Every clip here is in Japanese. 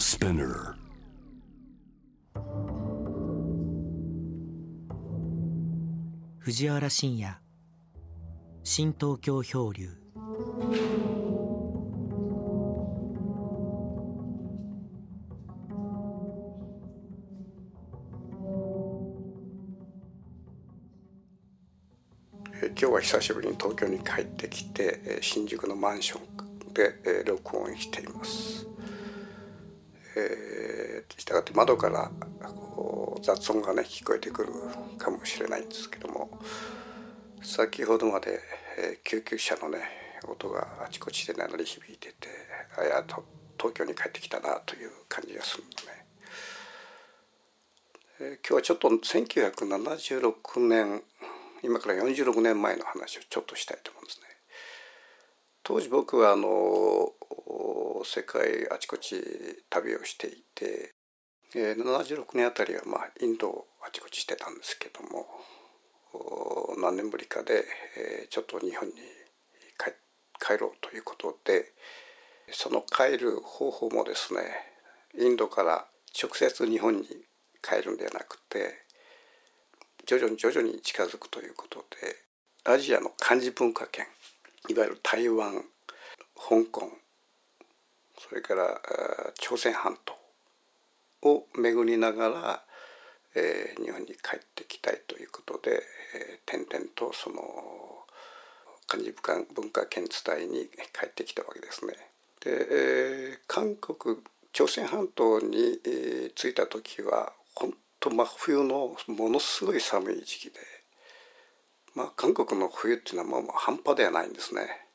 Spinner. 藤原信也新東京漂流えー今日は久しぶりに東京に帰ってきてえー新宿のマンションでえー録音しています。えー、したがって窓からこう雑音がね聞こえてくるかもしれないんですけども先ほどまで、えー救急車のね音があちこちで鳴り響いててあやと東京に帰ってきたなという感じがするんでね。え今日はちょっと1976年今から46年前の話をちょっとしたいと思うんですね。当時僕はあの世界あちこち旅をしていて、えー76年あたりはまあインドをあちこちしてたんですけども何年ぶりかで、えーちょっと日本に帰ろうということでその帰る方法もですねインドから直接日本に帰るんではなくて徐々に徐々に近づくということでアジアの漢字文化圏いわゆる台湾香港それから朝鮮半島を巡りながら、えー日本に帰ってきたいということで、えー点々とその漢字文化圏伝いに帰ってきたわけですね。で、えー韓国朝鮮半島に、えー着いた時は本当真冬のものすごい寒い時期で、まあ、韓国の冬っていうのはもう半端ではないんですね。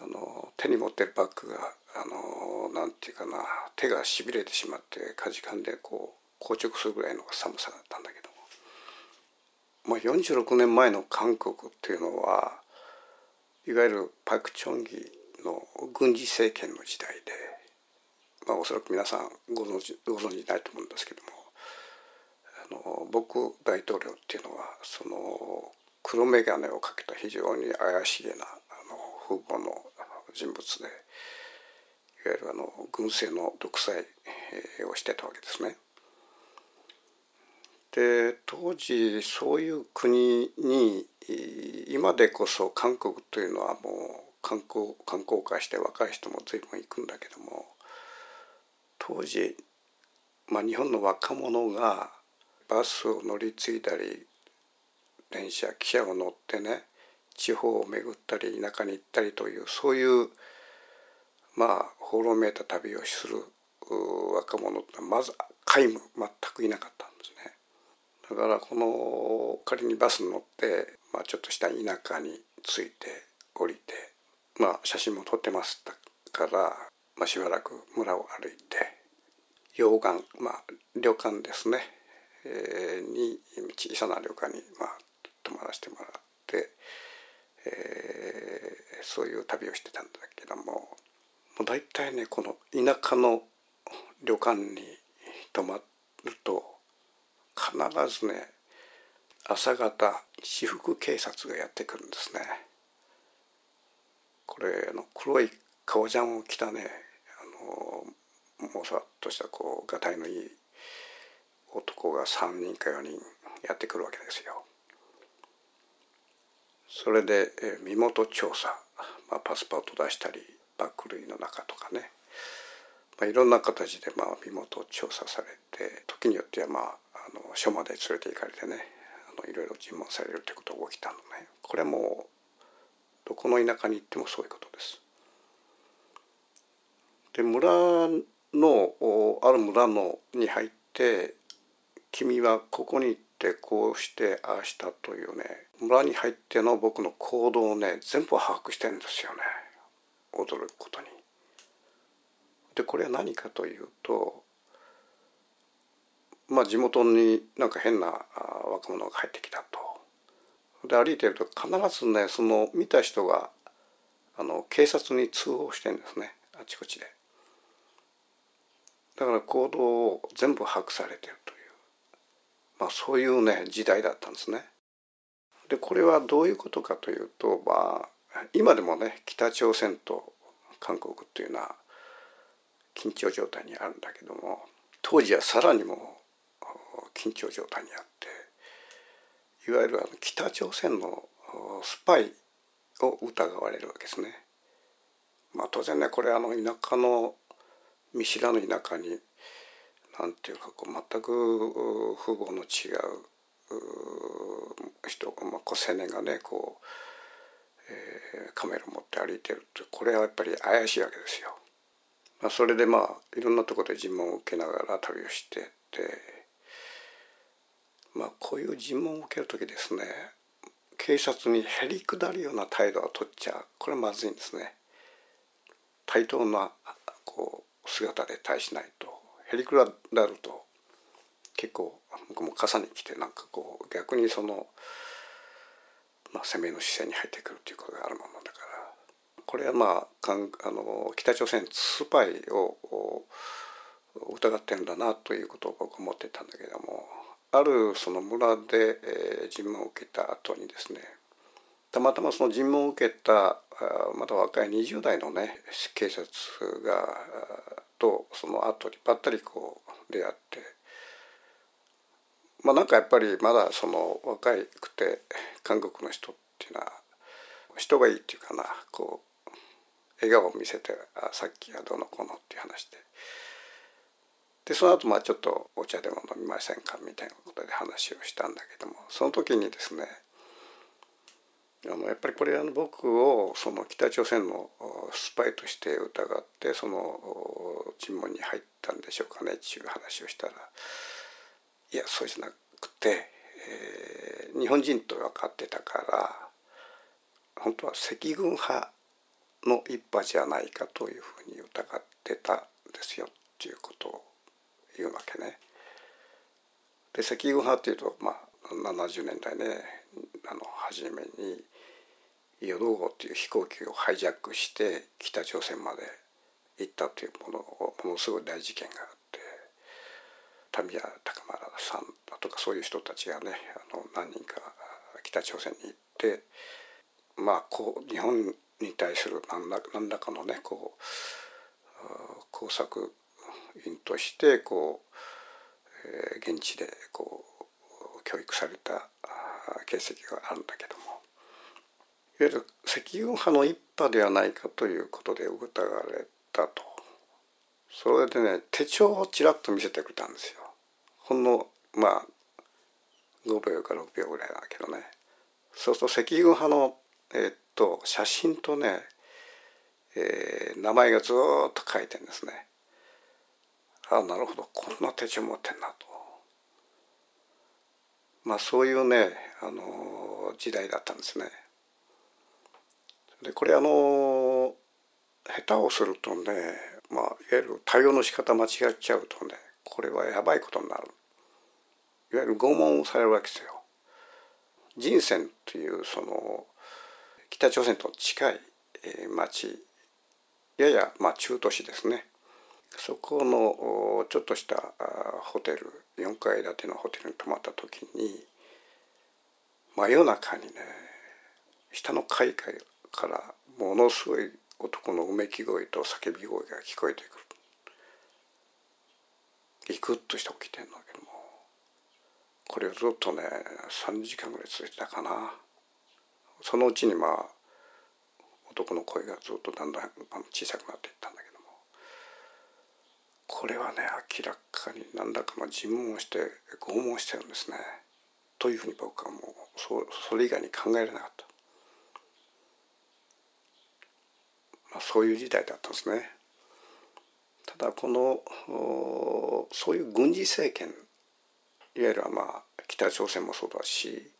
あの手に持ってるバッグがあのなんていうかな手がしびれてしまってかじかんでこう硬直するぐらいの寒さだったんだけども、まあ、46年前の韓国っていうのはいわゆるパク・チョンギの軍事政権の時代で、まあ、おそらく皆さんご存知ご存知ないと思うんですけどもあの僕大統領っていうのはその黒眼鏡をかけた非常に怪しげなあの風貌の人物でいわゆるあの軍政の独裁をしてたわけですね。で当時そういう国に今でこそ韓国というのはもう観光観光化して若い人も随分行くんだけども当時、まあ、日本の若者がバスを乗り継いだり電車汽車を乗ってね地方を巡ったり田舎に行ったりというそういうまあ放浪めいた旅をする若者ってまず皆無全くいなかったんですね。だからこの仮にバスに乗って、まあ、ちょっとした田舎に着いて降りてまあ写真も撮ってましたから、まあ、しばらく村を歩いて溶岩まあ旅館ですね、えーに小さな旅館にまあ泊まらせてもらって、えーそういう旅をしてたんだけどももう大体ねこの田舎の旅館に泊まると必ずね朝方私服警察がやってくるんですね。これあの黒い革ジャンを着たねあのもさっとしたこうがたいのいい男が3人か4人やってくるわけですよ。それで、身元調査、まあ、パスポート出したりバッグ類の中とかね、まあ、いろんな形でまあ身元を調査されて時によってはまああの署まで連れて行かれてねあのいろいろ尋問されるということが起きたのね。これもどこの田舎に行ってもそういうことです。で村のある村のに入って君はここに行ってこうしてああしたというね村に入っての僕の行動をね全部把握してるんですよね。驚くことに。でこれは何かというとまあ地元になんか変な若者が入ってきたと。で歩いてると必ずねその見た人があの警察に通報してるんですねあちこちで。だから行動を全部把握されてるという、まあ、そういうね時代だったんですね。でこれはどういうことかというとまあ今でもね北朝鮮と韓国っていうのは緊張状態にあるんだけども当時はさらにも緊張状態にあっていわゆるあの北朝鮮のスパイを疑われるわけですね。まあ、当然ねこれあの田舎の見知らぬ田舎になんていうかこう全く風貌の違う人、まあ、こう青年がねこう、えー、カメラ持って歩いてるってこれはやっぱり怪しいわけですよ。まあ、それでまあいろんなとこで尋問を受けながら旅をしてってまあこういう尋問を受ける時ですね警察にへりくだるような態度を取っちゃこれはまずいんですね。対等なこう姿で対しないとへりくだると結構僕も傘に来てなんかこう逆にその、まあ、攻めの姿勢に入ってくるということがあるものだから。これはまあかんあの北朝鮮スパイを疑ってるんだなということを僕は思ってたんだけどもあるその村で、えー、尋問を受けた後にですねたまたまその尋問を受けたまだ若い20代のね警察がとその後にばったりこう出会ってまあなんかやっぱりまだその若くて韓国の人っていうのは人がいいっていうかなこう笑顔を見せてあさっきはどうのこうのっていう話で。でその後まあちょっとお茶でも飲みませんかみたいなことで話をしたんだけどもその時にですねあのやっぱりこれあの僕をその北朝鮮のスパイとして疑ってその尋問に入ったんでしょうかねっていう話をしたらいやそうじゃなくて、えー、日本人と分かってたから本当は赤軍派の一派じゃないかというふうに疑ってたんですよっていうことを言うわけね。で赤軍派っていうとまあ70年代ねあの初めに淀号っていう飛行機をハイジャックして北朝鮮まで行ったというものをものすごい大事件があっ田宮高丸さんだとかそういう人たちがねあの何人か北朝鮮に行ってまあこう日本に対する何ら何らかのねこう工作員としてこう、えー、現地でこう教育された形跡があるんだけどもいわゆる石油派の一派ではないかということで疑われたと。それでね手帳をちらっと見せてくれたんですよ。ほんのまあ5秒か6秒ぐらいだけどね。そうすると石油派のえー、っと写真とね、えー、名前がずっと書いてんですね。ああなるほど。こんな手帳持ってんなと。まあそういうねあの時代だったんですね。でこれあの下手をするとね、まあ、いわゆる対応の仕方間違っちゃうとねこれはやばいことになる。いわゆる拷問をされるわけですよ。人選というその北朝鮮と近い町ややまあ中都市ですね。そこのちょっとしたホテル4階建てのホテルに泊まった時に真夜中にね下の階からものすごい男のうめき声と叫び声が聞こえてくる。ギクッとして起きてんだけどもこれをずっとね3時間ぐらい続いてたかな。そのうちにまあ男の声がずっとだんだん小さくなっていったんだけども。これはね明らかに何らかの尋問をして拷問してるんですね。というふうに僕はもうそそれ以外に考えられなかった。まあ、そういう時代だったんですね。ただこのそういう軍事政権いわゆるまあ北朝鮮もそうだし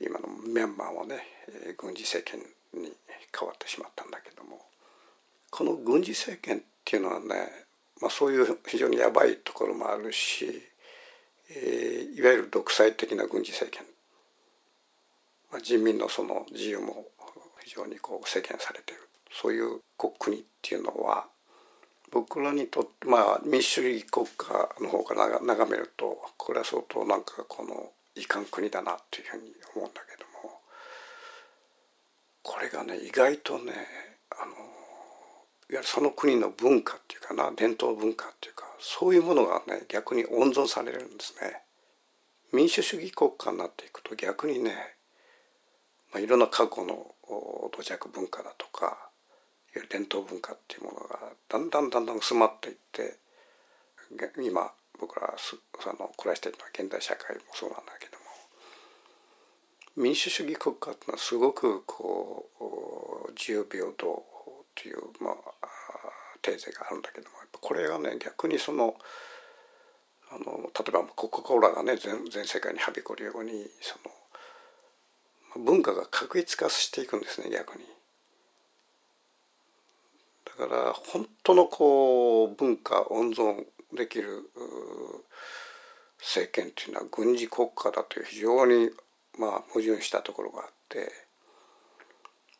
今のミャンマーはね軍事政権に変わってしまったんだけどもこの軍事政権っていうのはね、まあ、そういう非常にやばいところもあるし、えー、いわゆる独裁的な軍事政権、まあ、人民のその自由も非常にこう制限されているそういう国っていうのは僕らにとってまあ民主主義国家の方から眺めるとこれは相当なんかこのいかん国だなっていうふうに思うんだけどもこれがね意外とねあのいわゆるその国の文化っていうかな伝統文化っていうかそういうものがね逆に温存されるんですね。民主主義国家になっていくと逆にね、まあ、いろんな過去の土着文化だとか伝統文化っていうものがだんだんだんだん薄まっていって今僕らあの暮らしているのは現代社会もそうなんだけども民主主義国家っていうのはすごくこう自由平等っていう、まあ、テーゼがあるんだけどもこれがね逆にそのあの例えばコカ・コーラがね全全世界にはびこるようにその文化が確一化していくんですね逆に。だから本当のこう文化温存できる政権っていうのは軍事国家だという非常にまあ矛盾したところがあって、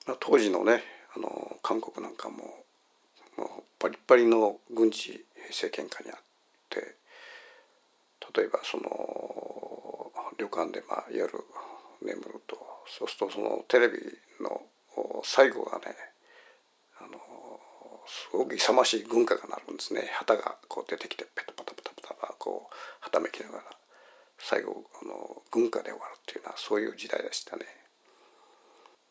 まあ、当時のねあの韓国なんかももうバリバリの軍事政権下にあって例えばその旅館でまあ夜眠るとそうするとそのテレビの最後がねすごく勇ましい軍歌が鳴るんですね旗がこう出てきてペタパタパタパタこうはためきながら最後あの軍歌で終わるっていうのはそういう時代でしたね。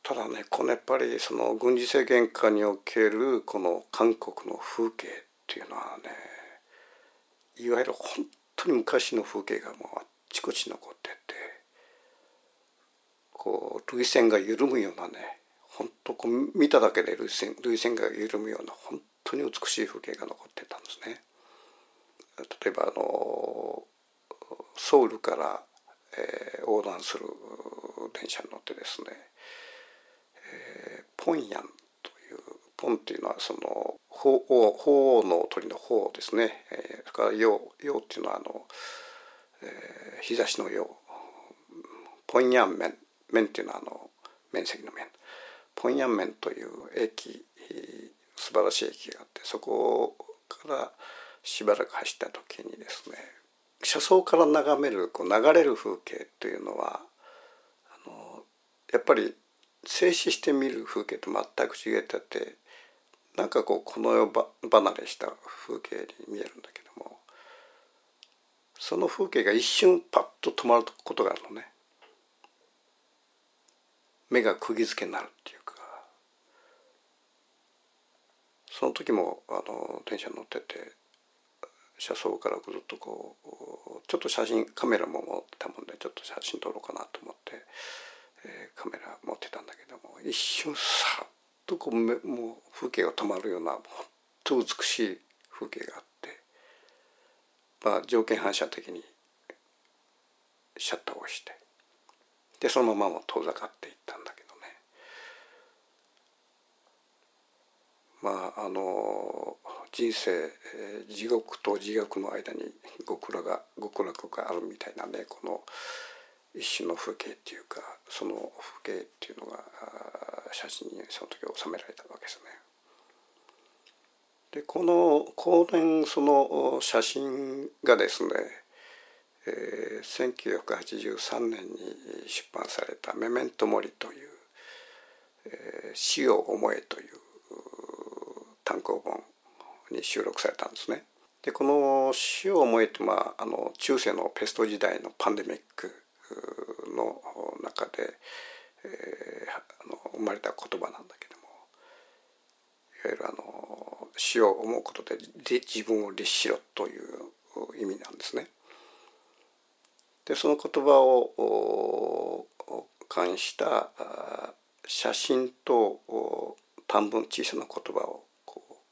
ただねこのやっぱりその軍事政権下におけるこの韓国の風景っていうのはねいわゆる本当に昔の風景がもうあっちこち残っててこう涙腺が緩むようなね本当こう見ただけで涙腺涙腺が緩むような本当に美しい風景が残ってたんですね。例えばあのソウルから、えー、横断する電車に乗ってですね、えー、ポンヤンというポンっていうのはその鳳凰の鳥の鳳ですね、えー、それから陽陽っていうのはあの、えー、日差しの陽ポンヤン面面っていうのはあの面積の面ポンヤンメンという駅素晴らしい駅があってそこからしばらく走った時にですね車窓から眺めるこう流れる風景というのはあのやっぱり静止して見る風景と全く違っててなんかこうこの世離れした風景に見えるんだけどもその風景が一瞬パッと止まることがあるのね。目が釘付けになるっていうかその時もあの電車に乗ってて車窓からぐるっとこうちょっと写真カメラも持ってたもんでちょっと写真撮ろうかなと思って、えー、カメラ持ってたんだけども一瞬さっとこうもう風景が止まるようなほんと美しい風景があってまあ条件反射的にシャッターを押してでそのまま遠ざかっていったんだけどねまああの人生地獄と地獄の間に極楽が極楽があるみたいなねこの一種の風景っていうかその風景っていうのが写真にその時収められたわけですね。でこの後年その写真がですね、えー、1983年に出版された「メメント・モリ」という「えー、死を思え」という単行本に収録されたんですね。でこの「死を思え」って、まあ、あの中世のペスト時代のパンデミックの中で、えー、あの生まれた言葉なんだけどもいわゆるあの死を思うことで自分を律しろという意味なんですね。でその言葉を関した写真と短文小さな言葉を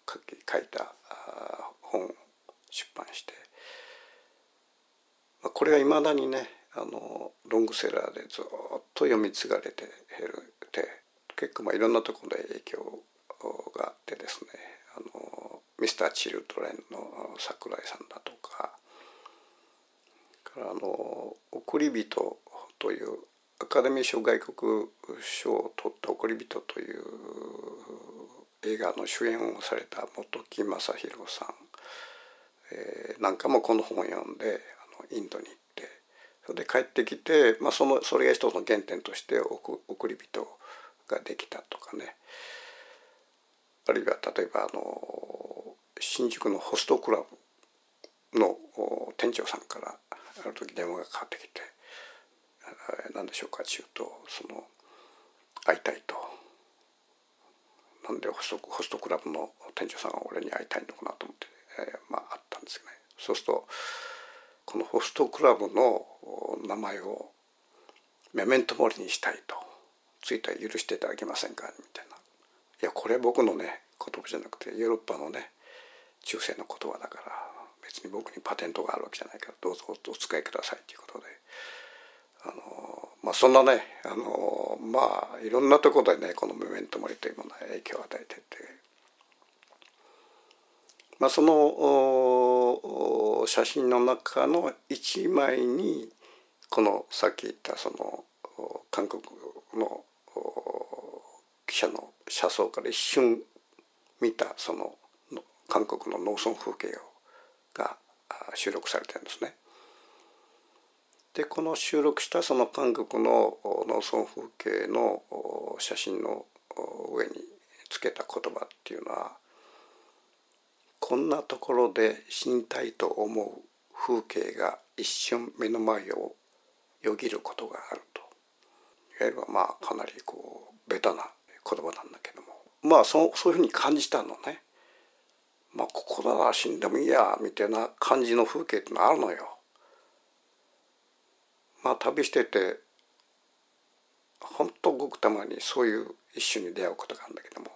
書き書いた本を出版してこれがいまだにねあのロングセラーでずっと読み継がれてて結構まあいろんなところで影響があってですねあのミスター・チルドレンの桜井さんだとかからあの「送り人」というアカデミー賞外国賞を取った「送り人」という映画の主演をされた本木正弘さん、えー、なんかもこの本を読んであのインドに行ってそれで帰ってきて、まあ、そのそれが一つの原点として送り人ができたとかねあるいは例えばあの新宿のホストクラブの店長さんからある時電話がかかってきて「何でしょうか」ちゅうとその会いたいと。なんでホストホストクラブの店長さんが俺に会いたいのかなと思って、えー、まああったんですけどね。そうするとこのホストクラブの名前をメメントモリにしたいと。ついたら許していただけませんかみたいな。いやこれ僕のね言葉じゃなくてヨーロッパのね中世の言葉だから別に僕にパテントがあるわけじゃないからどうぞお使いくださいということであのまあそんなねあのまあいろんなところでねこのメメントモリというものは影響を与えててまあその写真の中の一枚にこのさっき言ったその韓国の記者の車窓から一瞬見たその韓国の農村風景をが収録されてるんですね。でこの収録したその韓国の農村風景の写真の上につけた言葉っていうのはこんなところで死にたいと思う風景が一瞬目の前をよぎることがあるといわゆるまあかなりこうベタな言葉なんだけどもまあそうそういうふうに感じたのね。まあここなら死んでもいいやみたいな感じの風景ってのあるのよ。まあ旅してて本当ごくたまにそういう一種に出会うことがあるんだけども、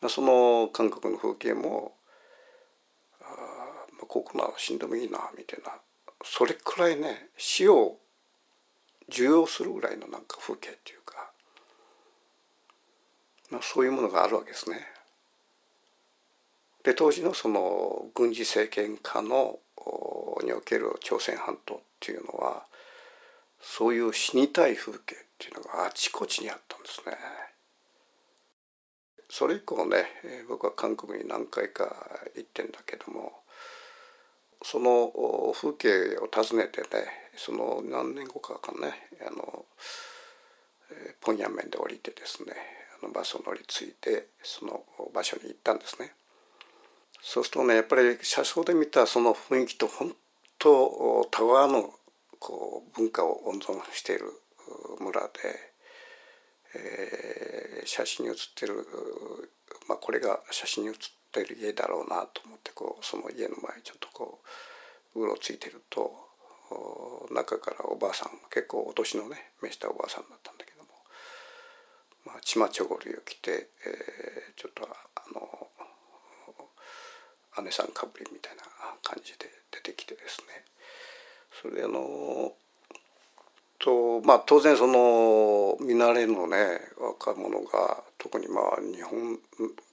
まあ、その韓国の風景もあ、まあ、ここなら死んでもいいなみたいな。それくらいね死を受容するぐらいのなんか風景っていうか、まあ、そういうものがあるわけですね。で当時のその軍事政権下のにおける朝鮮半島っていうのはそういう死にたい風景っていうのがあちこちにあったんですね。それ以降ね僕は韓国に何回か行ってんだけどもその風景を訪ねてねその何年後かかねあのポンヤンメンで降りてですねあのバスを乗り継いでその場所に行ったんですね。そうするとねやっぱり車窓で見たその雰囲気と本当タワーのこう文化を温存している村で、えー、写真に写ってる、まあ、これが写真に写ってる家だろうなと思ってこうその家の前ちょっとこううろついてると中からおばあさん結構お年のね召したおばあさんだったんだけども、まあ、チマチョゴリを着て、えー、ちょっとあの姉さんかぶりみたいな感じで出てきてですね。それであのとまあ当然その見慣れのね若者が特にまあ日本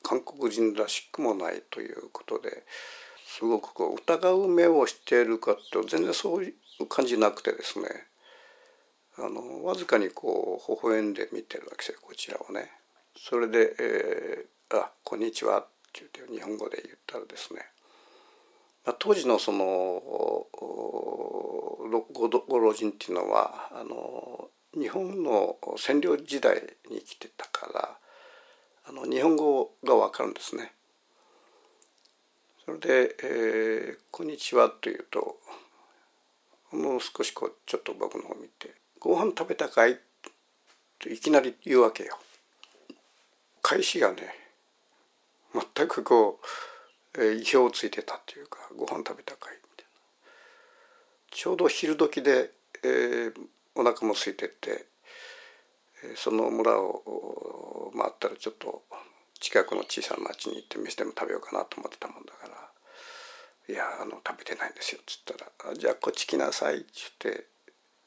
韓国人らしくもないということですごくこう疑う目をしているかと全然そういう感じなくてですねあのわずかにこう微笑んで見てるわけですよこちらをね。それで「えー、あこんにちは」って言って日本語で言ったらですね当時のそのご老人っていうのはあの日本の占領時代に生きてたからあの日本語が分かるんですね。それで「えー、こんにちは」というともう少しこうちょっと僕の方見て「ご飯食べたかい?」といきなり言うわけよ。返しがね全くこう意表をついてたっていうか「ご飯食べたかい?」みたいなちょうど昼時で、えー、お腹も空いてってその村を回ったらちょっと近くの小さな町に行って飯でも食べようかなと思ってたもんだから「いやあの食べてないんですよ」っつったら「じゃあこっち来なさい」っつって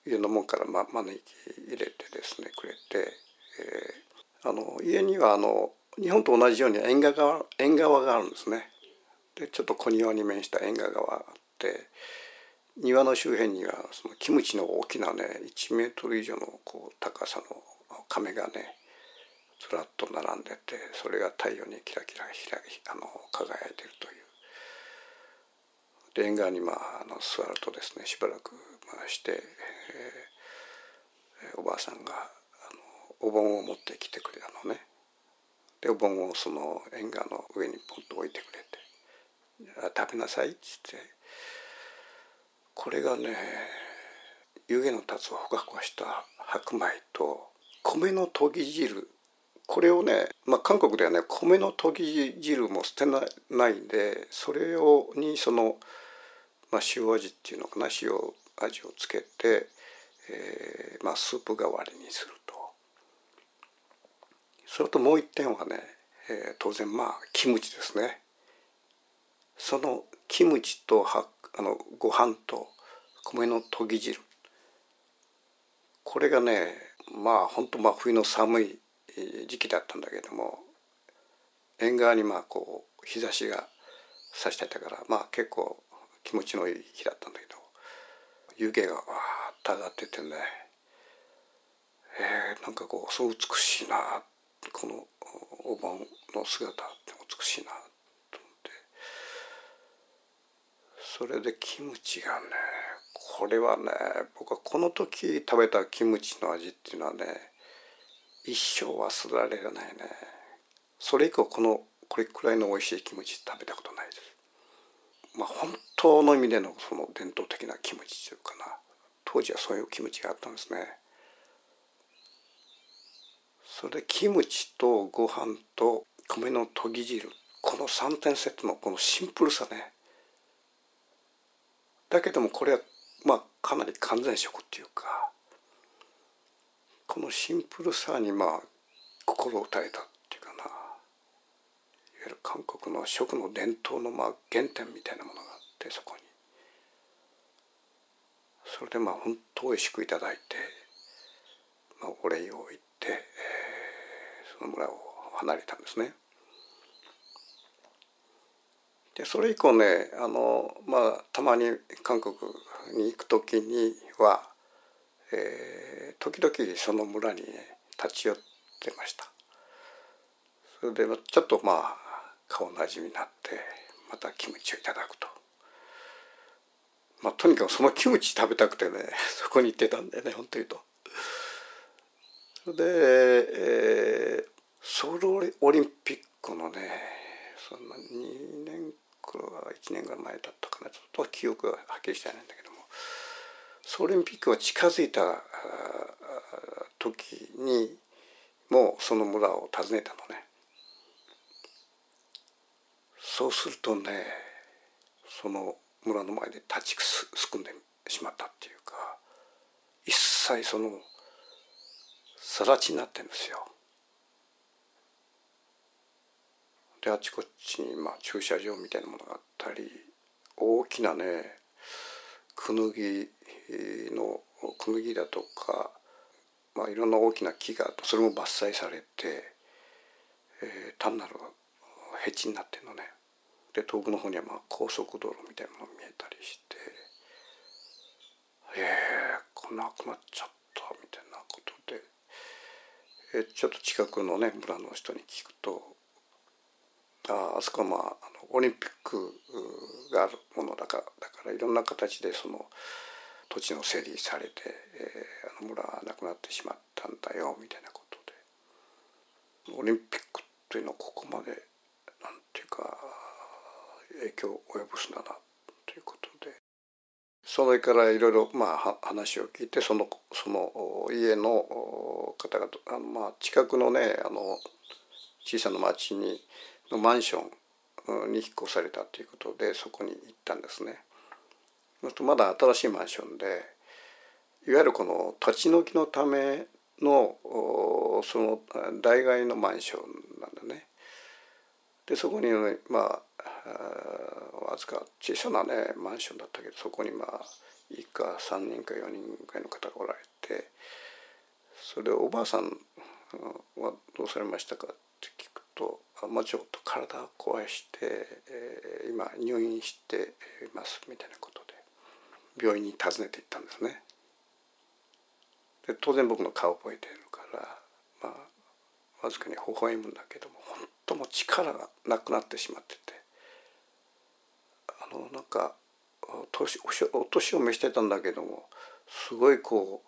家の門から、ま、招き入れてですねくれて、えー、あの家にはあの日本と同じように縁側縁側があるんですね。でちょっと小庭に面した縁側があって庭の周辺にはそのキムチの大きなね1メートル以上のこう高さの亀がねずらっと並んでてそれが太陽にキラキラあの輝いてるという。で縁側にまああの座るとですねしばらく回して、えー、おばあさんがあのお盆を持ってきてくれたのね。でお盆をその縁側の上にポンと置いてくれて「食べなさい」っつって。これがね湯気の立つほかほかした白米と米のとぎ汁。これをね、まあ、韓国ではね米のとぎ汁も捨てないでそれをにその、まあ、塩味っていうのかな塩味をつけて、えーまあ、スープ代わりにすると。それともう一点はね、えー、当然まあキムチですね。そのキムチとはあのご飯と米のとぎ汁。これがねまあ本当まあ冬の寒い時期だったんだけども縁側にまあこう日差しが差してたからまあ結構気持ちのいい日だったんだけど湯気がわーっと上がっててねえー、なんかこうそう美しいなこのお盆の姿って美しいなと思ってそれでキムチがねこれはね僕はこの時食べたキムチの味っていうのはね一生忘れられないね。それ以降このこれくらいの美味しいキムチ食べたことないです。まあ本当の意味でのその伝統的なキムチというかな。当時はそういうキムチがあったんですね。それでキムチとご飯と米のとぎ汁この3点セットのこのシンプルさね。だけどもこれはまあかなり完全食っていうかこのシンプルさにまあ心を打たれたっていうかないわゆる韓国の食の伝統のまあ原点みたいなものがあってそこにそれでまあ本当美味しくいただいて、まあ、お礼を言って、えー、その村を離れたんですね。でそれ以降ねあのまあたまに韓国に行く時には、えー、時々その村にね立ち寄ってましたそれでちょっとまあ顔なじみになってまたキムチをいただくとまあとにかくそのキムチ食べたくてね そこに行ってたんだよね本当にと。で、えー、ソウルオリンピックのねそんな2年か1年ぐらい前だったかなちょっと記憶がはっきりしてないんだけどもソウルオリンピックが近づいた時にもうその村を訪ねたのねそうするとねその村の前で立ちすくんでしまったっていうか一切その更地になってるんですよ。であちこちにまあ駐車場みたいなものがあったり大きなねクヌギのクヌギだとか、まあ、いろんな大きな木があってそれも伐採されて、えー、単なる平地になってるのね。で遠くの方にはまあ高速道路みたいなものが見えたりして「ええー、なくなっちゃった」みたいなことで、えー、ちょっと近くのね村の人に聞くとああそこはまああのオリンピックがあるものだからだからいろんな形でその土地の整理されて、えー、あの村はなくなってしまったんだよみたいなことで。オリンピックというのはここまでなんていうか影響を及ぼすんだなということで。それからいろいろまあ話を聞いてそのその家の方々あのまあ近くのねあの小さな町にのマンションに引っ越されたということでそこに行ったんですね。とまだ新しいマンションでいわゆるこの土地の木のためのその代替のマンションなんだね。でそこにまあわずか小さなねマンションだったけどそこにまあ一家3人か4人ぐらいの方がおられてそれでおばあさんはどうされましたかって聞くとまあ、ちょっと体を壊して、えー、今入院していますみたいなことで病院に訪ねて行ったんですね。で当然僕の顔を覚えてるからまあわずかに微笑むんだけども本当も力がなくなってしまっててあのなんか年お年を召してたんだけどもすごいこ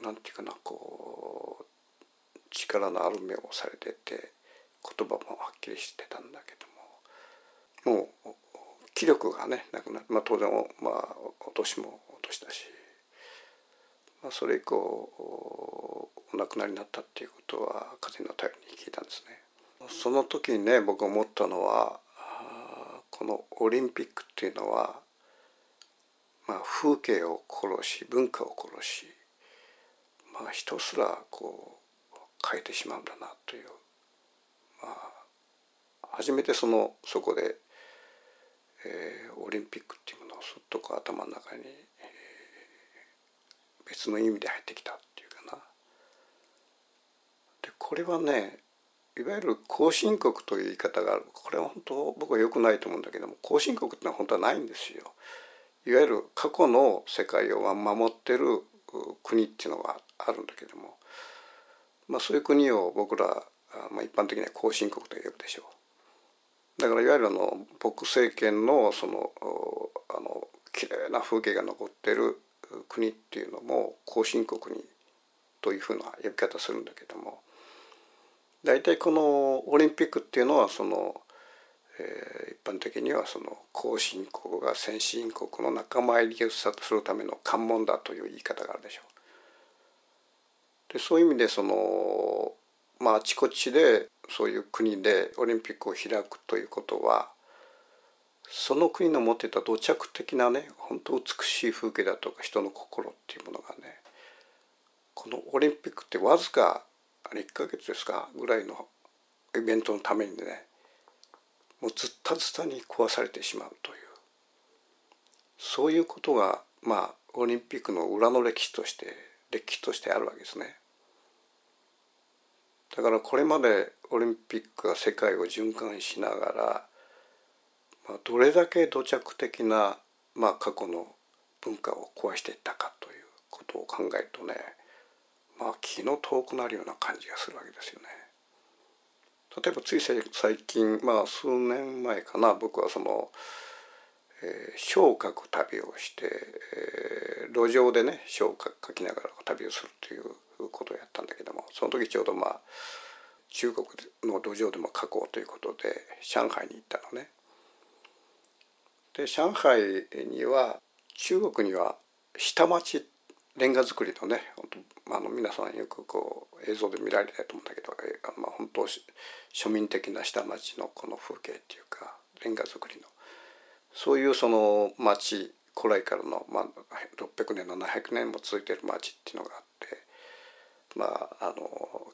うなんていうかなこう力のある目をされてて言葉もはっきりしてたんだけどももう気力がねなくなって、まあ、当然、まあ、お年も落としたし、まあ、それ以降お亡くなりになったっていうことは風の頼りに聞いたんですね。その時にね僕思ったのはこのオリンピックっていうのは、まあ、風景を殺し文化を殺し、まあ、人すらこう変えてしまうんだなという、初めてそのそこで、えー、オリンピックっていうものをすっとこう頭の中に、えー、別の意味で入ってきたっていうかな。でこれはねいわゆる後進国という言い方があるこれは本当僕は良くないと思うんだけども後進国ってのは本当はないんですよ。いわゆる過去の世界を守ってる国っていうのがあるんだけども、まあ、そういう国を僕ら、まあ、一般的には後進国と呼ぶでしょう。だからいわゆるあの僕政権のそのあの綺麗な風景が残ってる国っていうのも後進国にというふうな呼び方するんだけども大体このオリンピックっていうのはその、えー、一般的にはその後進国が先進国の仲間入りをするための関門だという言い方があるでしょう。でそういう意味でそのまああちこちでそういう国でオリンピックを開くということはその国の持ってた土着的なね本当美しい風景だとか人の心っていうものがねこのオリンピックってわずかあれ1ヶ月ですかぐらいのイベントのためにねもうずったずたに壊されてしまうというそういうことがまあオリンピックの裏の歴史として歴史としてあるわけですね。だからこれまでオリンピックが世界を循環しながら、まあ、どれだけ土着的な、まあ、過去の文化を壊していったかということを考えるとねまあ気の遠くなるような感じがするわけですよね。例えばつい最近まあ数年前かな僕はその、えー、書を書く旅をして、えー、路上でね書を書きながら旅をするということをやったんだけどもその時ちょうどまあ中国の路上でも書こうということで上海に行ったのね。で上海には中国には下町レンガ造りのねあの皆さんよくこう映像で見られたと思うんだけど、まあ、本当庶民的な下町のこの風景っていうかレンガ造りのそういうその町古来からの、まあ、600年700年も続いている町っていうのがあってまああの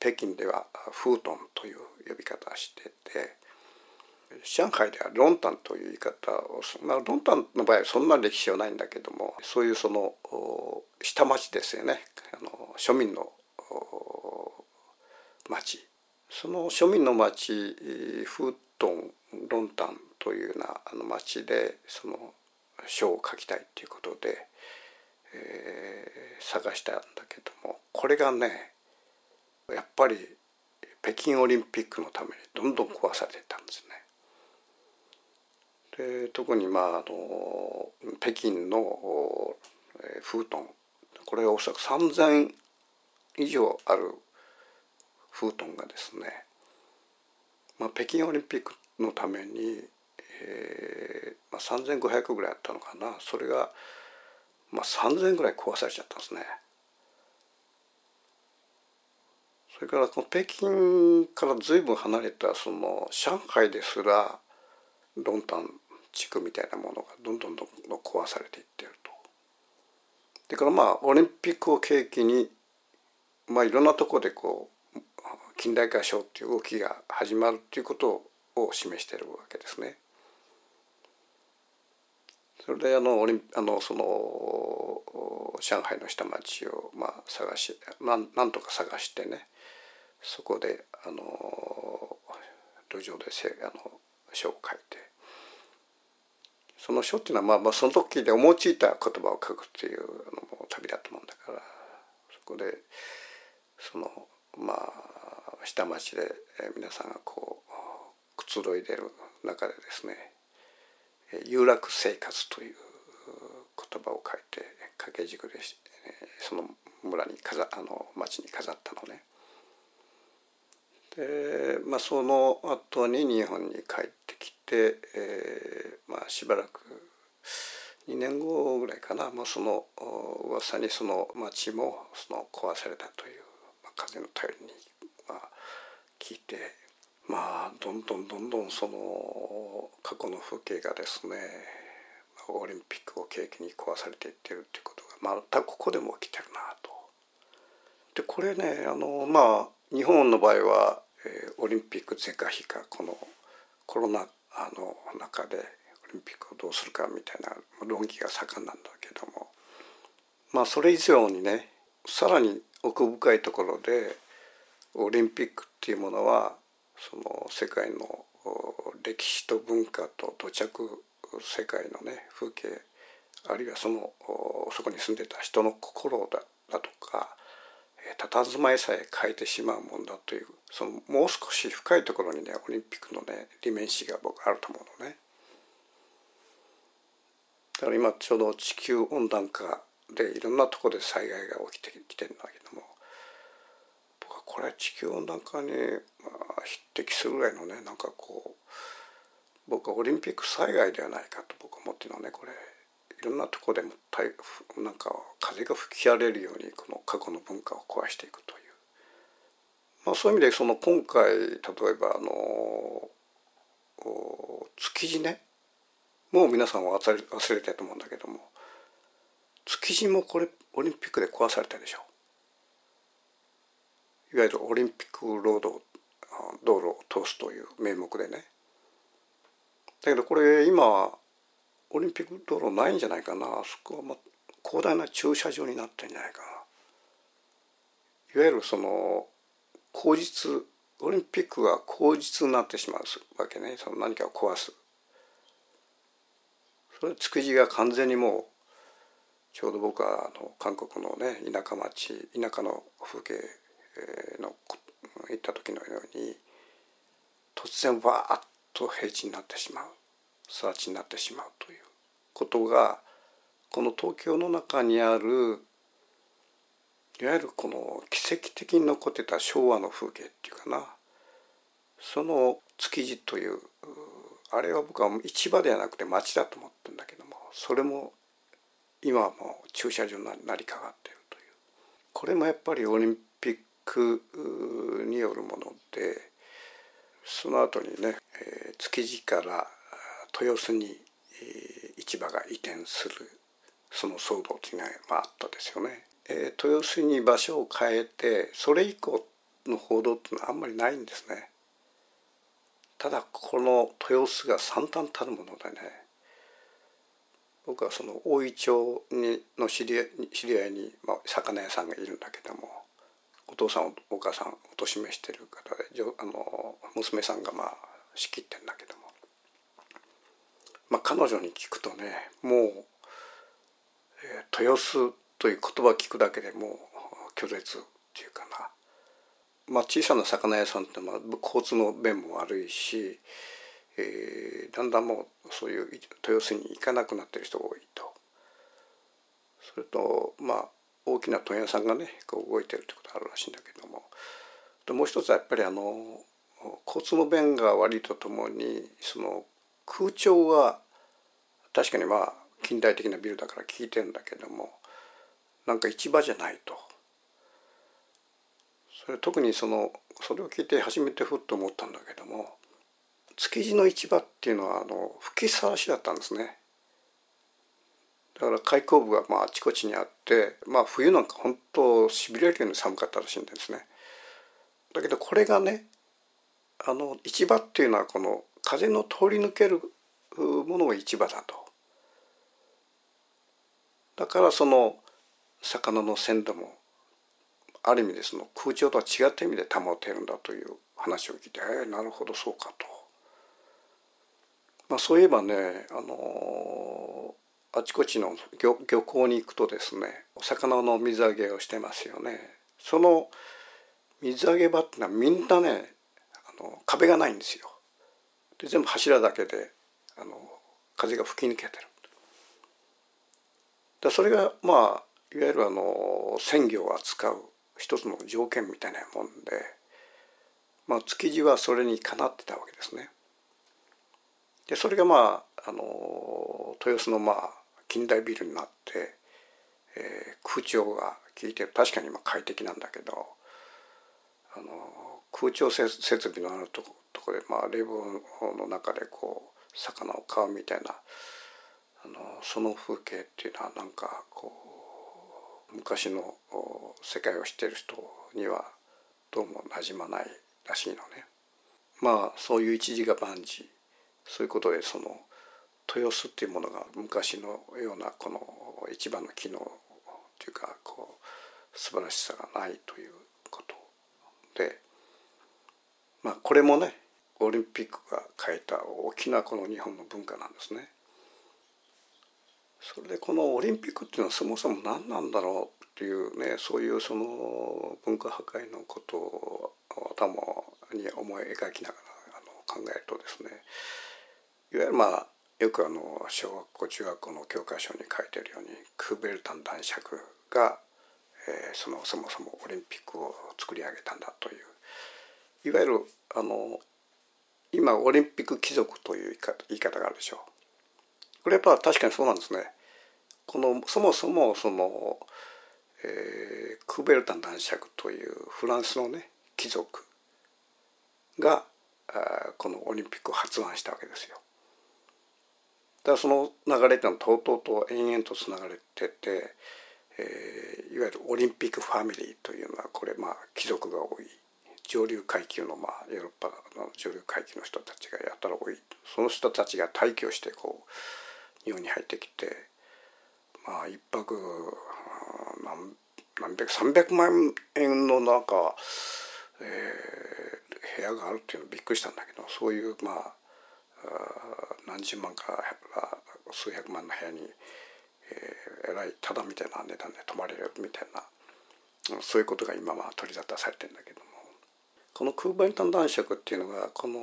北京ではフートンという呼び方をしてて上海ではロンタンという言い方をまあロンタンの場合はそんな歴史はないんだけどもそういうその下町ですよね。あの庶民の町。その庶民の町フートンロンタンというようなあの町でその書を書きたいっていうことで、えー、探したんだけどもこれがねやっぱり北京オリンピックのためにどんどん壊されてたんですね。で特にまああの北京のフートンこれはおそらく3,000以上あるフートンがですね、まあ、北京オリンピックのために、えーまあ、3,500ぐらいあったのかなそれが、まあ、3,000ぐらい壊されちゃったんですね。それからこの北京から随分離れたその上海ですらロンタン地区みたいなものがどんどんどんどん壊されていってると。でからまあオリンピックを契機にまあいろんなとこでこう近代化しようっていう動きが始まるっていうことを示しているわけですね。それであのオリンあのその上海の下町をまあ探しなんなんとか探してねそこであの路上でせあの書を書いてその書っていうのはまあまあその時で思いついた言葉を書くっていうの旅だと思うんだからそこでそのまあ下町で皆さんがこうくつろいでる中でですね有楽生活という言葉を書いて掛け軸でその村に飾あの町に飾ったのね。でまあその後に日本に帰ってきて、えー、まあしばらく2年後ぐらいかなもうその噂にその町もその壊されたという、まあ、風の頼りに、まあ、聞いてまあどんどんどんどんその過去の風景がですねオリンピックを契機に壊されていってるっていうことがまたここでも起きてるなと。でこれねあのまあ日本の場合は、えー、オリンピック是か非かこのコロナあの中でオリンピックをどうするかみたいな論議が盛んなんだけどもまあそれ以上にねさらに奥深いところでオリンピックっていうものはその世界の歴史と文化と土着世界のね風景あるいはそのそこに住んでた人の心だだとか佇まいさえ変えてしまうもんだというそのもう少し深いところにねオリンピックのねディメンシーが僕あると思うのね。だから今ちょうど地球温暖化でいろんなところで災害が起きてきてるんだけどもこれ地球温暖化に、まあ、匹敵するぐらいのねなんかこう僕はオリンピック災害ではないかと僕は思ってるのねこれ。いろんなとこでもなんか風が吹き荒れるようにこの過去の文化を壊していくという、まあ、そういう意味でその今回例えばあの築地ねもう皆さんは忘れ忘れてると思うんだけども築地もこれオリンピックで壊されたでしょいわゆるオリンピックロード道路を通すという名目でね。だけどこれ今オリンピック道路ないんじゃないかな。あそこは、ま、広大な駐車場になってんじゃないかな。いわゆるその口実オリンピックが口実になってしまうわけね。その何かを壊す。それ築地が完全にもうちょうど僕はあの韓国のね田舎町田舎の風景の行った時のように突然わーっと平地になってしまう更地になってしまうということがこの東京の中にあるいわゆるこの奇跡的に残ってた昭和の風景っていうかな。その築地というあれは僕は市場ではなくて町だと思ってるんだけどもそれも今はもう駐車場になりかかっているという。これもやっぱりオリンピックによるものでその後にね、えー、築地から豊洲に、えー、市場が移転するその騒動というのが、まあ、あったですよね。えー、豊洲に場所を変えてそれ以降の報道っていうのはあんまりないんですね。ただこの豊洲が惨憺たるものでね僕はその大井町にの知り合い知り合いに、まあ、魚屋さんがいるんだけどもお父さんお母さんお年めしてる方であの娘さんがまあ仕切ってんだけどもまあ、彼女に聞くとねもう、えー、豊洲という言葉聞くだけでもう拒絶っていうかな、まあ、小さな魚屋さんってまあ交通の便も悪いし、えー、だんだんもうそういう豊洲に行かなくなってる人が多いと。それとまあ大きな問屋さんがねこう動いてるってことがあるらしいんだけどももう一つはやっぱりあの交通の便が悪いとともにその空調は確かにまあ近代的なビルだから効いてんだけどもなんか市場じゃないと。それ特にそのそれを聞いて初めてふっと思ったんだけども築地の市場っていうのはあの吹きさらしだったんですね。だから開口部がまああちこちにあってまあ冬なんか本当しびれるように寒かったらしいんですね。だけどこれがねあの市場っていうのはこの風の通り抜けるものが市場だと。だからその魚の鮮度もある意味でその空調とは違った意味で保てるんだという話を聞いてえー、なるほどそうかと。まあ、そういえばね、あのあちこちの漁漁港に行くとですねお魚の水揚げをしてますよね。その水揚げ場ってのはみんなねあの壁がないんですよ。で全部柱だけであの風が吹き抜けてる。だそれがまあいわゆるあの鮮魚を扱う一つの条件みたいなもんで、まあ、築地はそれにかなってたわけですね。でそれがまああの豊洲のまあ近代ビルになって、えー、空調が効いて確かに今快適なんだけどあの空調設備のあるととこで、まあ、冷房の中でこう魚を飼うみたいなあのその風景っていうのはなんかこう昔の世界を知っている人にはどうも馴染まないらしいのね。まあそういう一時が万事そういうことでその豊洲っていうものが昔のようなこの一番の機能っていうかこう素晴らしさがないということでまあこれもねオリンピックが変えた大きなこの日本の文化なんですね。それでこのオリンピックっていうのはそもそも何なんだろうっていうねそういうその文化破壊のことを頭に思い描きながらあの考えるとですねいわゆるまあよくあの小学校中学校の教科書に書いてるようにクーベルタン男爵が、えー、そのそもそもオリンピックを作り上げたんだといういわゆるあの今オリンピック貴族という言い方があるでしょう。これやっぱ確かにそうなんですね。このそもそもその、えー、クーベルタン男爵というフランスのね貴族があこのオリンピックを発案したわけですよ。だからその流れっていうのはとうとうと延々とつながれてて、えー、いわゆるオリンピックファミリーというのはこれまあ貴族が多い。上流階級のまあヨーロッパの上流階級の人たちがやったら多い。その人たちが退去してこう日本に入ってきてまあ一泊何何百300万円の中、えー、部屋があるっていうのびっくりしたんだけどそういうまあ何十万か数百万の部屋に、えー、えらいただみたいな値段で泊まれるみたいなそういうことが今は取り沙汰されてるんだけどもこのクーバインタン男爵っていうのがこの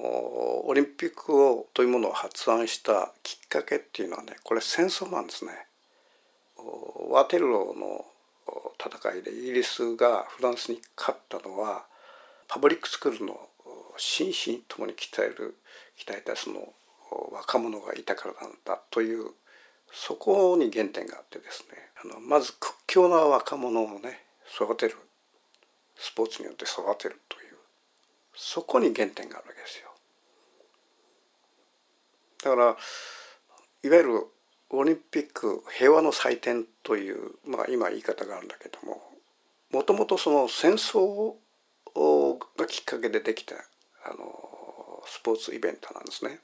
オリンピックをというものを発案したきっかけっていうのはねこれ戦争なんですね。ワーテルローの戦いでイギリスがフランスに勝ったのはパブリックスクールの心身ともに鍛える鍛えたその若者がいたからなんだというそこに原点があってですね。あのまず屈強な若者をね育てる。スポーツによって育てるという。そこに原点があるわけですよ。だからいわゆるオリンピック平和の祭典という、まあ、今言い方があるんだけどももともとその戦争がきっかけでできたあのスポーツイベントなんですね。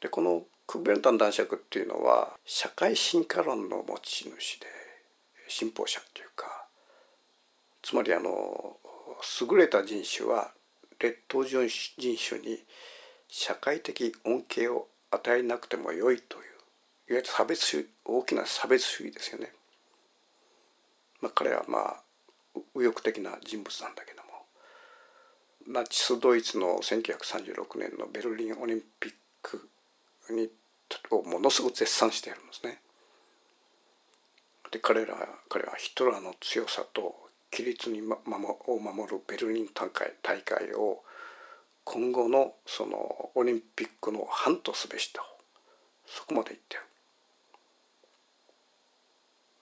でこのクーベルタン男爵っていうのは社会進化論の持ち主で信奉者っていうかつまりあの優れた人種は劣等人種に社会的恩恵を与えなくてもよいといういわゆる差別主義大きな差別主義ですよね。まあ、彼はまあ右翼的な人物なんだけどもナチスドイツの1936年のベルリンオリンピックにをものすごく絶賛しているんですね。で彼ら彼はヒトラーの強さと規律に、ま、を守るベルリン大会大会を今後のそのオリンピックの範とすべしとそこまで言ってる。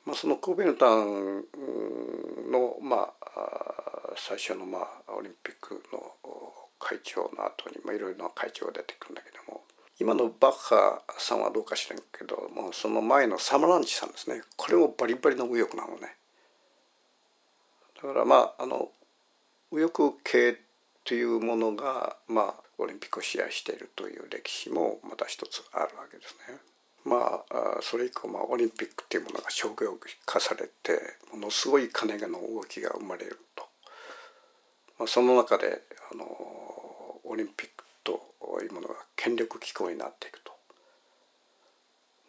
まあ、そのクーベルタンの、まあ、最初の、まあ、オリンピックの会長の後に、まあ、いろいろな会長が出てくるんだけども今のバッハさんはどうか知らんけどもうその前のサマランチさんですねこれもバリバリの右翼なのね。だからまああの右翼系というものがまあオリンピックを支配しているという歴史もまた一つあるわけですね。まあそれ以降、まあ、オリンピックっていうものが商業化されてものすごい金の動きが生まれると、まあ、その中であのオリンピックというものが権力機構になっていくと、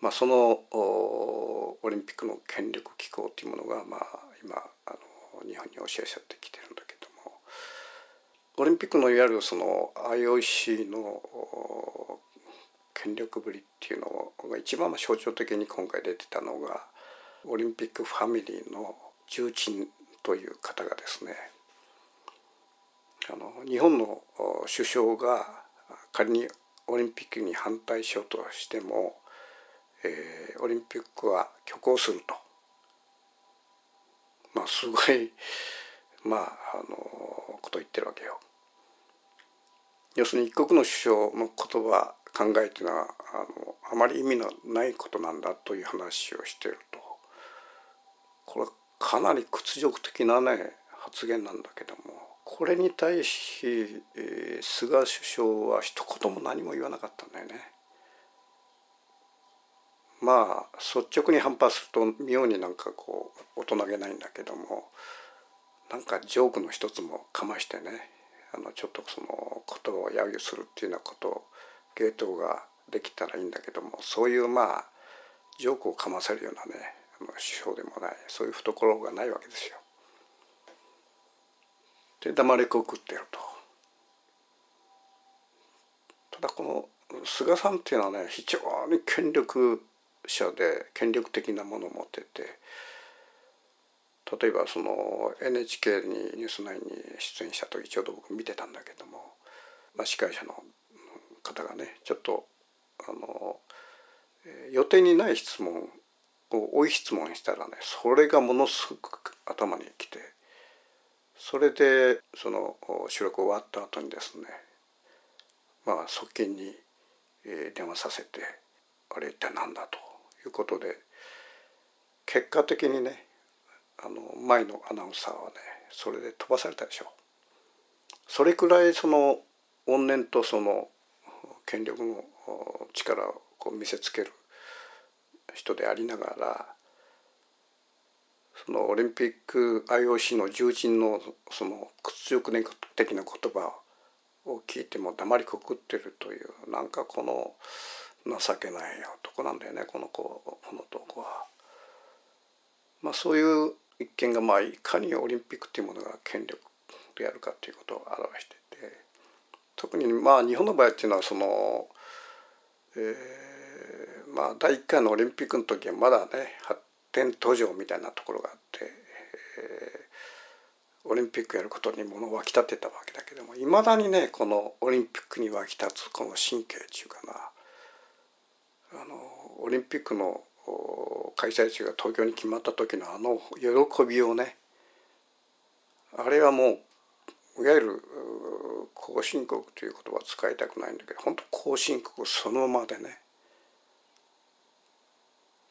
まあ、そのオリンピックの権力機構というものが、まあ、今あの日本に教えされてきてるんだけども。オリンピックのいわゆるその IOC の権力ぶりっていうのが一番象徴的に今回出てたのがオリンピックファミリーの重鎮という方がですねあの日本の首相が仮にオリンピックに反対しようとしても、えー、オリンピックは挙行すると。まあすごいまああのことを言ってるわけよ。要するに一国の首相の言葉考えというのはあのあまり意味のないことなんだという話をしていると。これはかなり屈辱的なね発言なんだけども。これに対し、えー、菅首相は一言も何も言わなかったんだよね。まあ率直に反発すると妙になんかこう大人げないんだけどもなんかジョークの一つもかましてねあのちょっとその言葉を揶揄するっていうようなことを芸当ができたらいいんだけどもそういうまあジョークをかませるようなね首相でもないそういう懐がないわけですよ。で黙りこくってると。ただこの菅さんっていうのはね非常に権力者で権力的なものを持ってて例えばその NHK に「ニュース9」に出演した時ちょうど僕見てたんだけども、まあ、司会者の方がねちょっとあの予定にない質問を追い質問したらねそれがものすごく頭にきてそれでその収録終わった後にですねまあ側近に電話させてあれ一体何だということで結果的にねあの前のアナウンサーはねそれで飛ばされたでしょう。それくらいその怨念とその権力の力を見せつける人でありながらそのオリンピック IOC の重鎮のその屈辱的な言葉を聞いても黙りこくってるというなんかこの情けない男なんだよねこの子この男は。まあ、そういう一見がまあいかにオリンピックというものが権力であるかということを表していて特にまあ日本の場合っていうのはその、えー、まあ第1回のオリンピックの時はまだね発展途上みたいなところがあって、えー、オリンピックやることに物湧き立てたわけだけどもいまだにねこのオリンピックに湧き立つこの神経っていうかなあのオリンピックの開催地が東京に決まった時のあの喜びをねあれはもういわゆる後進国という言葉は使いたくないんだけど本当後進国そのままでね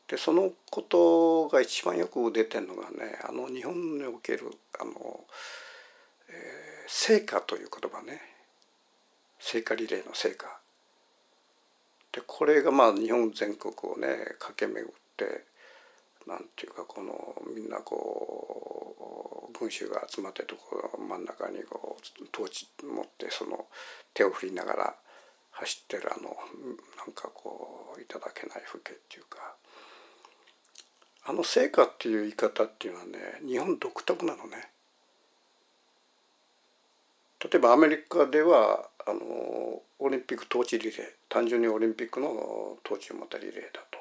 でそのことが一番よく出てるのがねあの日本におけるあの、えー、成果という言葉ね。聖火リレーの成果。でこれがまあ日本全国をね駆け巡ってなんていうかこのみんなこう群衆が集まってところ真ん中にこうトーチ持ってその手を振りながら走ってるあのなんかこういただけない風景っていうか。あの成果っていう言い方っていうのはね日本独特なのね。例えばアメリカではあのオリンピック統治リレー単純にオリンピックの統治を持ったリレーだと。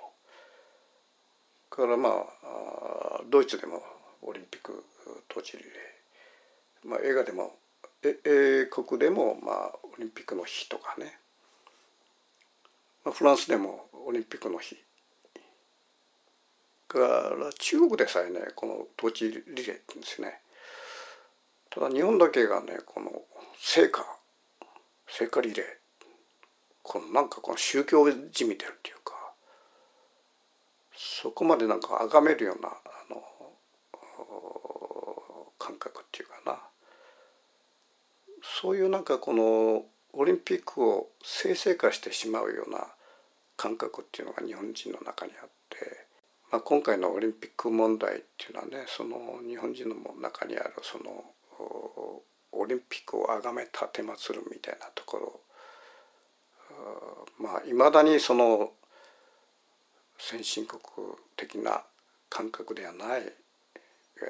からまあドイツでもオリンピック統治リレー、まあ、映画でも英国でもまあオリンピックの日とかね、まあ、フランスでもオリンピックの日から中国でさえねこの統治リレーって言うんですね。ただ日本だけがねこの聖火聖火リレーこのなんかこの宗教じみてるっていうかそこまでなんか崇めるようなあの感覚っていうかな。そういうなんかこのオリンピックを生成化してしまうような感覚っていうのが日本人の中にあって、まあ、今回のオリンピック問題っていうのはねその日本人の中にあるそのオリンピックを崇め立てまつるみたいなところまあいまだにその先進国的な感覚ではないいわ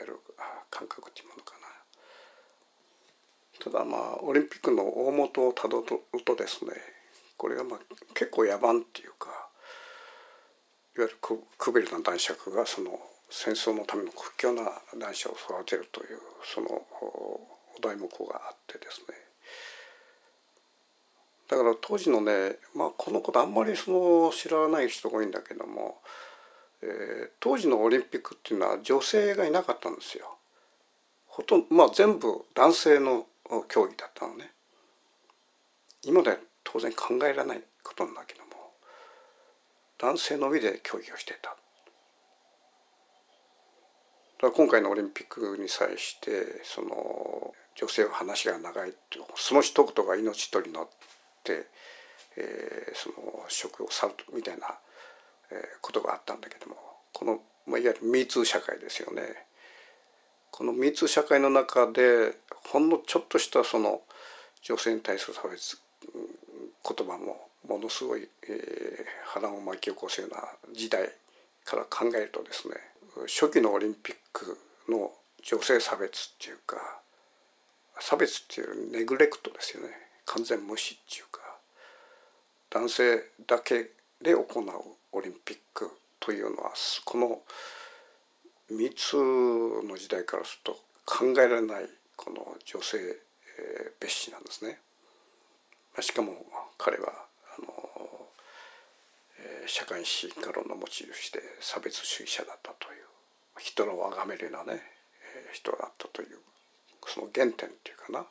ゆる感覚というものかな。ただまあオリンピックの大元をたどるとですねこれがまあ結構野蛮っていうかいわゆるクベルな男爵がその戦争のための屈強な男子を育てるというそのお題目があってですねだから当時のね、まあ、このことあんまりその知らない人が多いんだけども、えー、当時のオリンピックっていうのは女性がいなかったんですよ。ほとんどまあ全部男性の競技だったのね。今では当然考えられないことなんだけど男性のみで競技をしていた。今回のオリンピックに際してその女性は話が長いってその一言が命取りの、えー、その職を去るみたいな、えー、ことがあったんだけどもこの、まあ、いわゆる MeToo 社会ですよね。この MeToo 社会の中でほんのちょっとしたその女性に対する差別言葉もものすごい、えー、波乱を巻き起こすような時代から考えるとですね初期のオリンピックの女性差別っていうか差別っていうネグレクトですよね完全無視っていうか男性だけで行うオリンピックというのはこの3つの時代からすると考えられないこの女性蔑視なんですね。しかも彼は社会進化論の持ち主で差別主義者だったというヒトラーを崇めるようなね人だったというその原点っていうかな。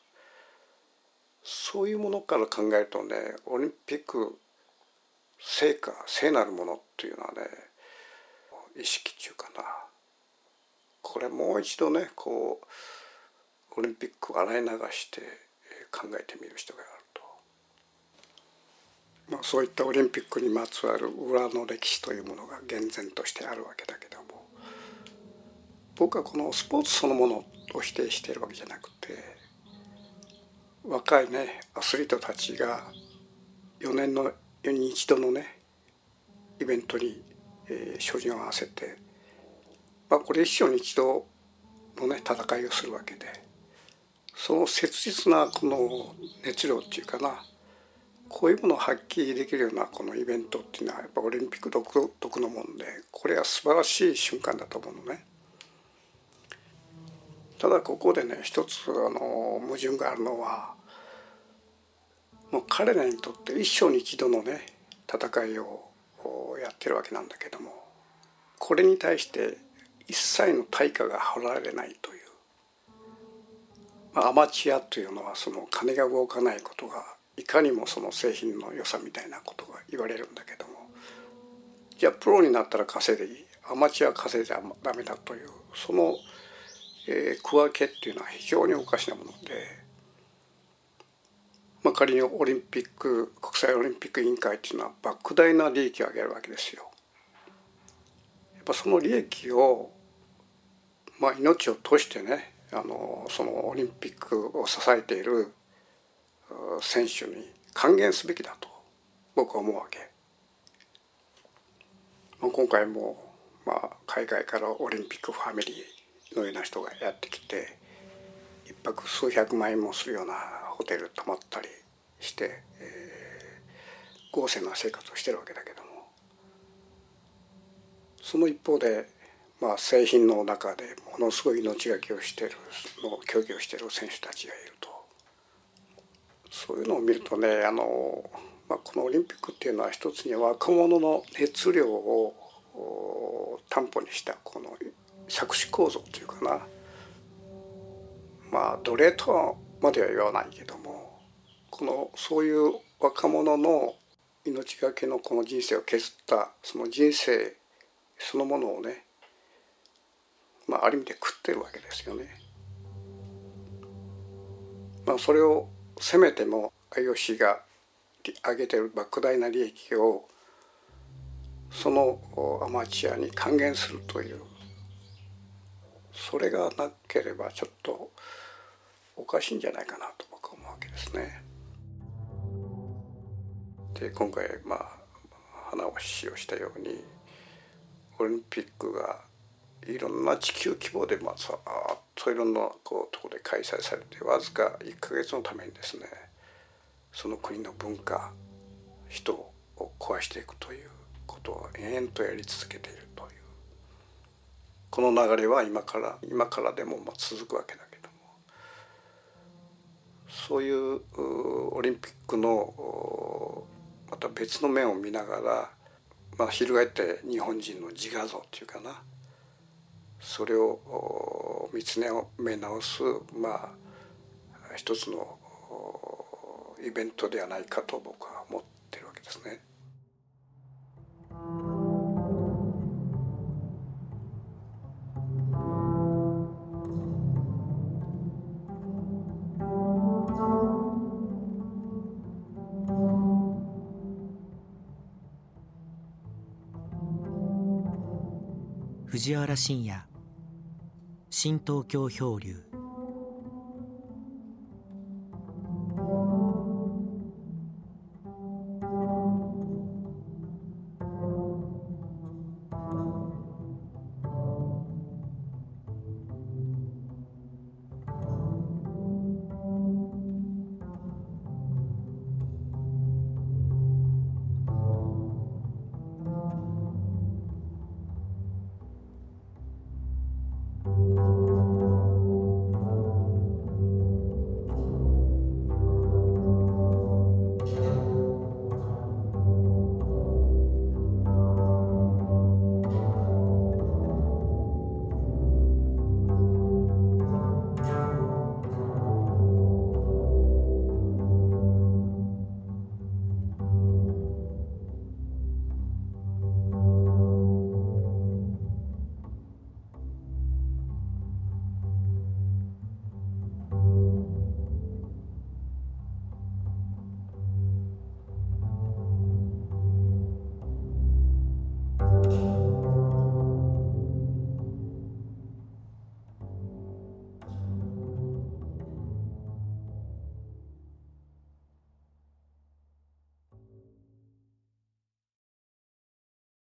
そういうものから考えるとねオリンピック成果聖なるものっていうのはね意識っていうかな。これもう一度ねこうオリンピックを洗い流して考えてみる人が、まあ、そういったオリンピックにまつわる裏の歴史というものが厳然としてあるわけだけども僕はこのスポーツそのものを否定しているわけじゃなくて若いねアスリートたちが4年の4に一度のねイベントに、えー、照準を合わせて、まあ、これ一生に一度のね戦いをするわけでその切実なこの熱量っていうかなこういうものを発揮できるようなこのイベントっていうのはやっぱオリンピック独特のもんでこれは素晴らしい瞬間だと思うのね。ただここでね一つあの矛盾があるのはもう彼らにとって一生に一度のね戦いをやってるわけなんだけどもこれに対して一切の対価が払われないという、まあ、アマチュアというのはその金が動かないことがいかにもその製品の良さみたいなことが言われるんだけどもじゃあプロになったら稼いでいい？アマチュア稼いじゃダメだというそのえー、区分けっていうのは非常におかしなもので、まあ、仮にオリンピック国際オリンピック委員会っていうのは莫大な利益を上げるわけですよ。やっぱその利益を、まあ、命を賭してねあのそのオリンピックを支えている選手に還元すべきだと僕は思うわけ。今回も、まあ、海外からオリンピックファミリーのような人がやってきて一泊数百万円もするようなホテル泊まったりして、えー、豪勢な生活をしてるわけだけどもその一方で、まあ、製品の中でものすごい命がけをしてるの競技をしてる選手たちがいるとそういうのを見るとねあの、まあ、このオリンピックっていうのは一つに若者の熱量を担保にしたこの借子構造というかなまあ奴隷とはまでは言わないけどもこのそういう若者の命がけのこの人生を削ったその人生そのものをねまあある意味で食ってるわけですよね。まあ、それをせめても IOC が上げてる莫大な利益をそのアマチュアに還元するというそれがなければちょっとおかしいんじゃないかなと僕は思うわけですね。で今回まあ花を使用したようにオリンピックがいろんな地球規模でまあさーっといろんなこうところで開催されてわずか1か月のためにですねその国の文化人を壊していくということを延々とやり続けているというこの流れは今から今からでもまあ続くわけだけどもそういうオリンピックのまた別の面を見ながら、まあ、翻って日本人の自画像っていうかなそれを見つめ直すまあ一つのイベントではないかと僕は思ってるわけですね。藤原信也新東京漂流。